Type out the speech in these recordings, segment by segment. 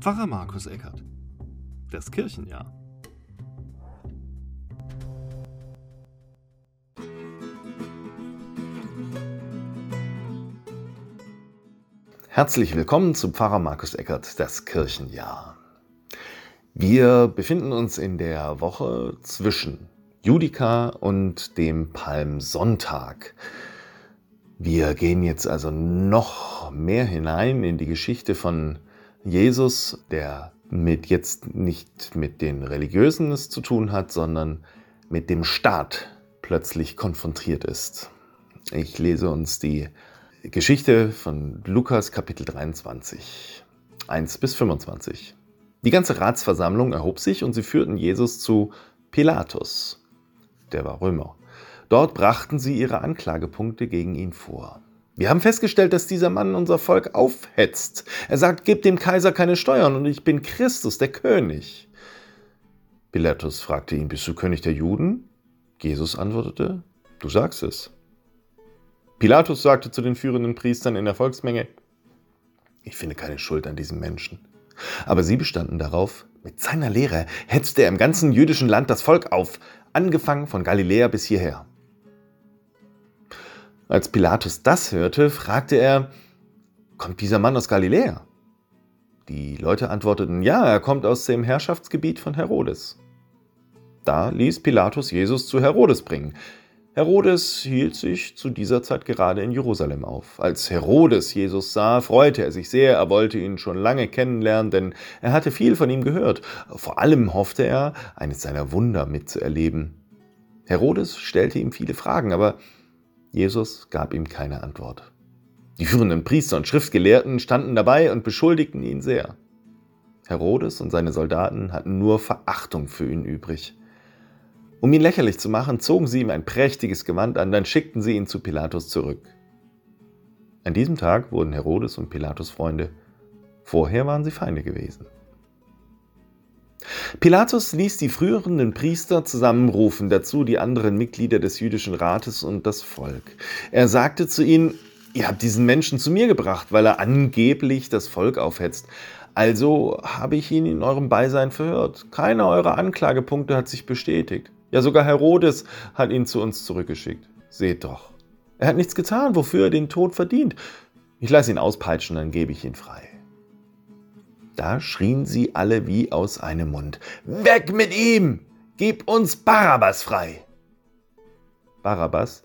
Pfarrer Markus Eckert. Das Kirchenjahr. Herzlich willkommen zu Pfarrer Markus Eckert, das Kirchenjahr. Wir befinden uns in der Woche zwischen Judika und dem Palmsonntag. Wir gehen jetzt also noch mehr hinein in die Geschichte von Jesus, der mit jetzt nicht mit den Religiösen es zu tun hat, sondern mit dem Staat plötzlich konfrontiert ist. Ich lese uns die Geschichte von Lukas Kapitel 23, 1 bis 25. Die ganze Ratsversammlung erhob sich und sie führten Jesus zu Pilatus, der war Römer. Dort brachten sie ihre Anklagepunkte gegen ihn vor. Wir haben festgestellt, dass dieser Mann unser Volk aufhetzt. Er sagt, gebt dem Kaiser keine Steuern und ich bin Christus, der König. Pilatus fragte ihn, bist du König der Juden? Jesus antwortete, du sagst es. Pilatus sagte zu den führenden Priestern in der Volksmenge, ich finde keine Schuld an diesem Menschen. Aber sie bestanden darauf, mit seiner Lehre hetzte er im ganzen jüdischen Land das Volk auf, angefangen von Galiläa bis hierher. Als Pilatus das hörte, fragte er, kommt dieser Mann aus Galiläa? Die Leute antworteten, ja, er kommt aus dem Herrschaftsgebiet von Herodes. Da ließ Pilatus Jesus zu Herodes bringen. Herodes hielt sich zu dieser Zeit gerade in Jerusalem auf. Als Herodes Jesus sah, freute er sich sehr, er wollte ihn schon lange kennenlernen, denn er hatte viel von ihm gehört. Vor allem hoffte er, eines seiner Wunder mitzuerleben. Herodes stellte ihm viele Fragen, aber Jesus gab ihm keine Antwort. Die führenden Priester und Schriftgelehrten standen dabei und beschuldigten ihn sehr. Herodes und seine Soldaten hatten nur Verachtung für ihn übrig. Um ihn lächerlich zu machen, zogen sie ihm ein prächtiges Gewand an, dann schickten sie ihn zu Pilatus zurück. An diesem Tag wurden Herodes und Pilatus Freunde. Vorher waren sie Feinde gewesen. Pilatus ließ die früheren Priester zusammenrufen, dazu die anderen Mitglieder des jüdischen Rates und das Volk. Er sagte zu ihnen, ihr habt diesen Menschen zu mir gebracht, weil er angeblich das Volk aufhetzt. Also habe ich ihn in eurem Beisein verhört. Keiner eurer Anklagepunkte hat sich bestätigt. Ja, sogar Herodes hat ihn zu uns zurückgeschickt. Seht doch. Er hat nichts getan, wofür er den Tod verdient. Ich lasse ihn auspeitschen, dann gebe ich ihn frei. Da schrien sie alle wie aus einem Mund. Weg mit ihm! Gib uns Barabbas frei! Barabbas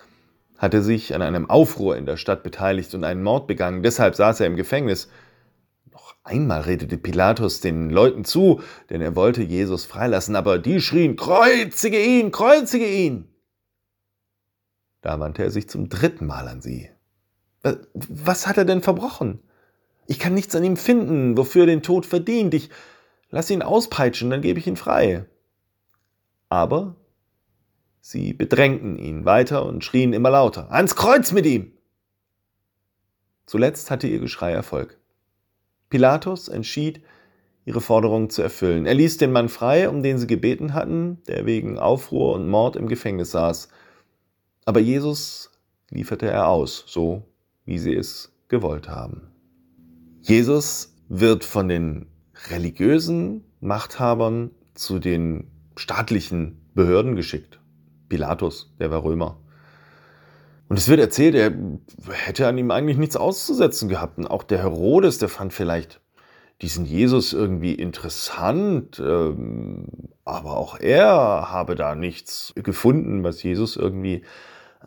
hatte sich an einem Aufruhr in der Stadt beteiligt und einen Mord begangen, deshalb saß er im Gefängnis. Einmal redete Pilatus den Leuten zu, denn er wollte Jesus freilassen, aber die schrien, Kreuzige ihn, kreuzige ihn! Da wandte er sich zum dritten Mal an sie. Äh, was hat er denn verbrochen? Ich kann nichts an ihm finden, wofür er den Tod verdient. Ich lasse ihn auspeitschen, dann gebe ich ihn frei. Aber sie bedrängten ihn weiter und schrien immer lauter, ans Kreuz mit ihm! Zuletzt hatte ihr Geschrei Erfolg. Pilatus entschied, ihre Forderung zu erfüllen. Er ließ den Mann frei, um den sie gebeten hatten, der wegen Aufruhr und Mord im Gefängnis saß. Aber Jesus lieferte er aus, so wie sie es gewollt haben. Jesus wird von den religiösen Machthabern zu den staatlichen Behörden geschickt. Pilatus, der war Römer. Und es wird erzählt, er hätte an ihm eigentlich nichts auszusetzen gehabt. Und auch der Herodes, der fand vielleicht diesen Jesus irgendwie interessant, ähm, aber auch er habe da nichts gefunden, was Jesus irgendwie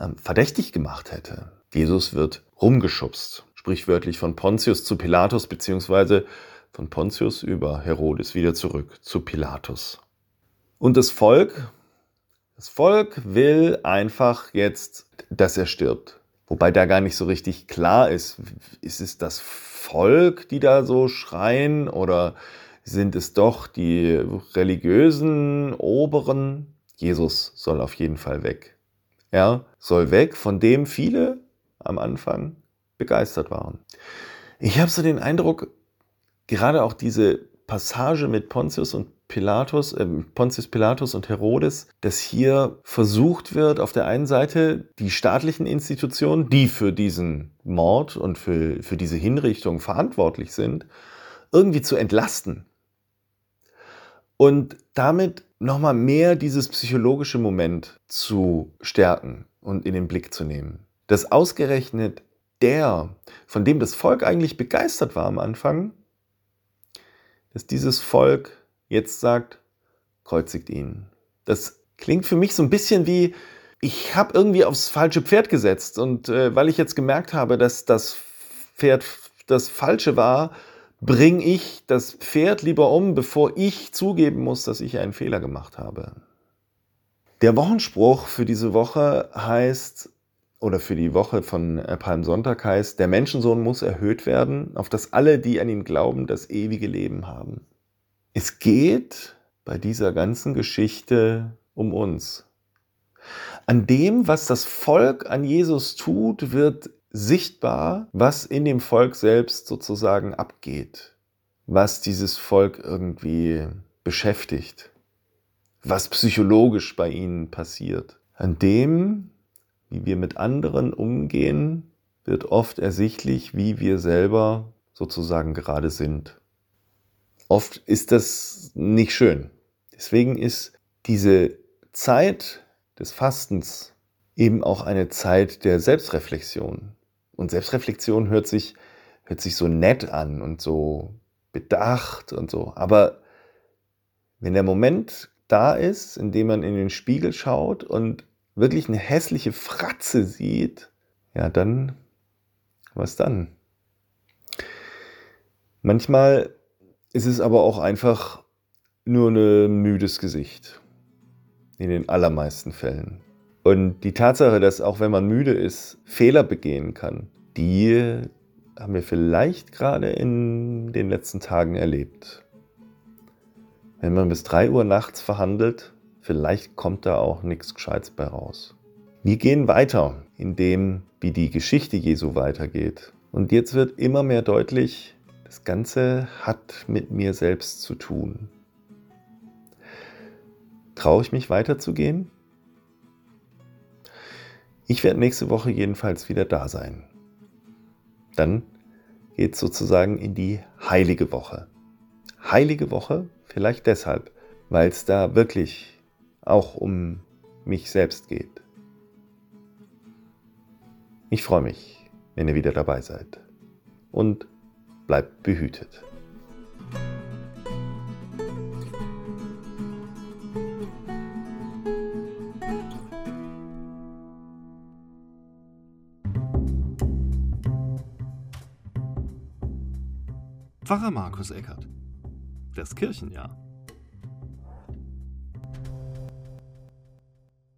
ähm, verdächtig gemacht hätte. Jesus wird rumgeschubst, sprichwörtlich von Pontius zu Pilatus, beziehungsweise von Pontius über Herodes wieder zurück zu Pilatus. Und das Volk, das Volk will einfach jetzt dass er stirbt. Wobei da gar nicht so richtig klar ist, ist es das Volk, die da so schreien oder sind es doch die religiösen Oberen? Jesus soll auf jeden Fall weg. Er soll weg, von dem viele am Anfang begeistert waren. Ich habe so den Eindruck, gerade auch diese Passage mit Pontius und Pilatus, äh, Pontius Pilatus und Herodes, dass hier versucht wird, auf der einen Seite die staatlichen Institutionen, die für diesen Mord und für, für diese Hinrichtung verantwortlich sind, irgendwie zu entlasten. Und damit nochmal mehr dieses psychologische Moment zu stärken und in den Blick zu nehmen. Dass ausgerechnet der, von dem das Volk eigentlich begeistert war am Anfang, dass dieses Volk jetzt sagt, kreuzigt ihn. Das klingt für mich so ein bisschen wie, ich habe irgendwie aufs falsche Pferd gesetzt und äh, weil ich jetzt gemerkt habe, dass das Pferd das falsche war, bringe ich das Pferd lieber um, bevor ich zugeben muss, dass ich einen Fehler gemacht habe. Der Wochenspruch für diese Woche heißt, oder für die Woche von äh, Palmsonntag heißt, der Menschensohn muss erhöht werden, auf dass alle, die an ihn glauben, das ewige Leben haben. Es geht bei dieser ganzen Geschichte um uns. An dem, was das Volk an Jesus tut, wird sichtbar, was in dem Volk selbst sozusagen abgeht, was dieses Volk irgendwie beschäftigt, was psychologisch bei ihnen passiert. An dem, wie wir mit anderen umgehen, wird oft ersichtlich, wie wir selber sozusagen gerade sind. Oft ist das nicht schön. Deswegen ist diese Zeit des Fastens eben auch eine Zeit der Selbstreflexion. Und Selbstreflexion hört sich, hört sich so nett an und so bedacht und so. Aber wenn der Moment da ist, in dem man in den Spiegel schaut und wirklich eine hässliche Fratze sieht, ja, dann, was dann? Manchmal ist es aber auch einfach nur ein müdes Gesicht. In den allermeisten Fällen. Und die Tatsache, dass auch wenn man müde ist, Fehler begehen kann, die haben wir vielleicht gerade in den letzten Tagen erlebt. Wenn man bis 3 Uhr nachts verhandelt, vielleicht kommt da auch nichts Gescheites bei raus. Wir gehen weiter in dem, wie die Geschichte Jesu weitergeht. Und jetzt wird immer mehr deutlich, das Ganze hat mit mir selbst zu tun. Traue ich mich weiterzugehen? Ich werde nächste Woche jedenfalls wieder da sein. Dann geht es sozusagen in die heilige Woche. Heilige Woche vielleicht deshalb, weil es da wirklich auch um mich selbst geht. Ich freue mich, wenn ihr wieder dabei seid. Und bleibt behütet. Pfarrer Markus Eckert. Das Kirchenjahr.